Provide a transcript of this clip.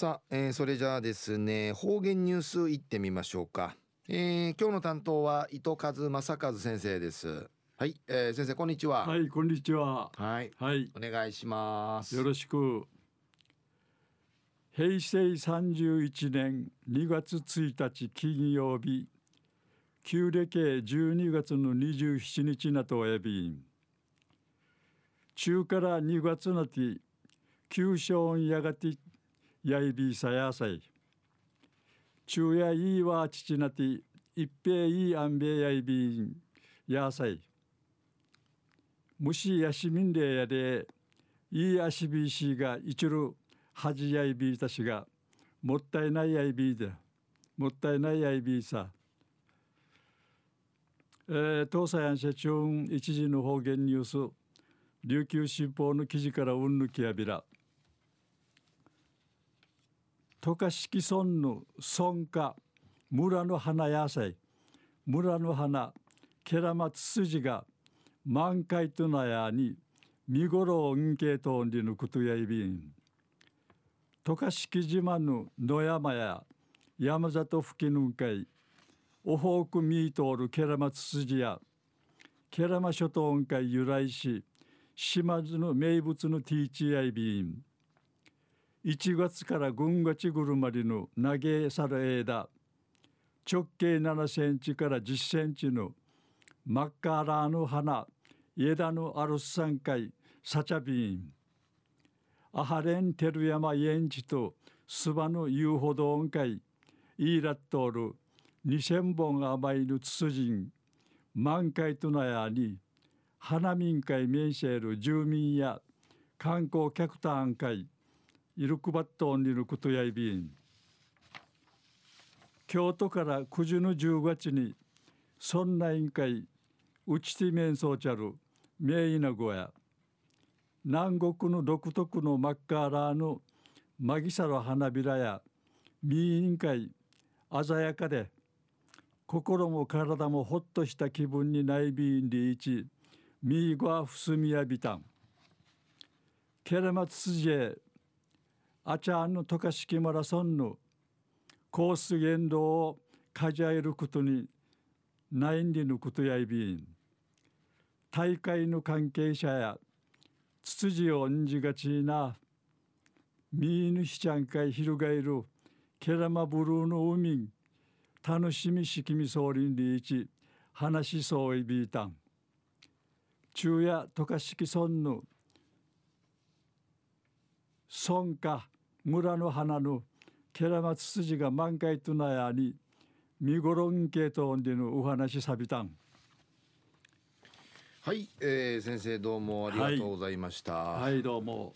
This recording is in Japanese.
さあ、えー、それじゃあですね方言ニュースいってみましょうか、えー、今日の担当は伊藤和正和先生です。はい、えー、先生こんにちは。はいこんにちは。はいはい。お願いします。よろしく。平成31年2月1日金曜日旧暦12月の27日なとおやび。中から2月なて旧正やがてやいびさやさい。昼夜いいわ父なて一平いいあんべやいびんやさい。虫やしみんでやでいいあしびしが一るはじやいびいたしがもったいないやいびいでもったいないやいびいさ。えー、東西安社長一時の方言ニュース。琉球新報の記事からうんぬきやびら。渡嘉敷村の村家村の花野菜村の花ケラマツツジが満開となやに見頃を運慶とんりぬことやいびん。渡嘉敷島の野山や山里付近の会オホークミートールケラマツツジやケラマ諸島会由来し島津の名物のティーチアイビーン1月から軍がちぐるまりの投げさる枝。直径7センチから10センチのマッカーラーの花。枝のある三回サチャビン。アハレンテルヤマイエンチとスバの遊歩道音階イーラットール。2000本甘いぬつつじん満開となやに。花民会面シェル住民や観光客単会。イルクバットンリルクトヤイビン京都から九十の十月にそんな委員会うちて面相ちゃる名医なごや南国の独特のマッカーラーのマギサの花びらや民委員会鮮やかで心も体もほっとした気分にないびんりいちミーゴアフスミヤビタンケレマツスジェあちゃんの渡嘉敷マラソンのコース言動をかじあえることにないんでのことやいびん。大会の関係者やつつじをんじがちなみーぬしちゃんかいひるがえるケラマブルーの海楽しみしきみ総理リーチ話しそういびいたん。昼夜渡嘉敷村の村家村の花のケラマツツジが満開となやに見頃んけとんでのお話さびたん。はい、えー、先生どうもありがとうございました、はい、はい、どうも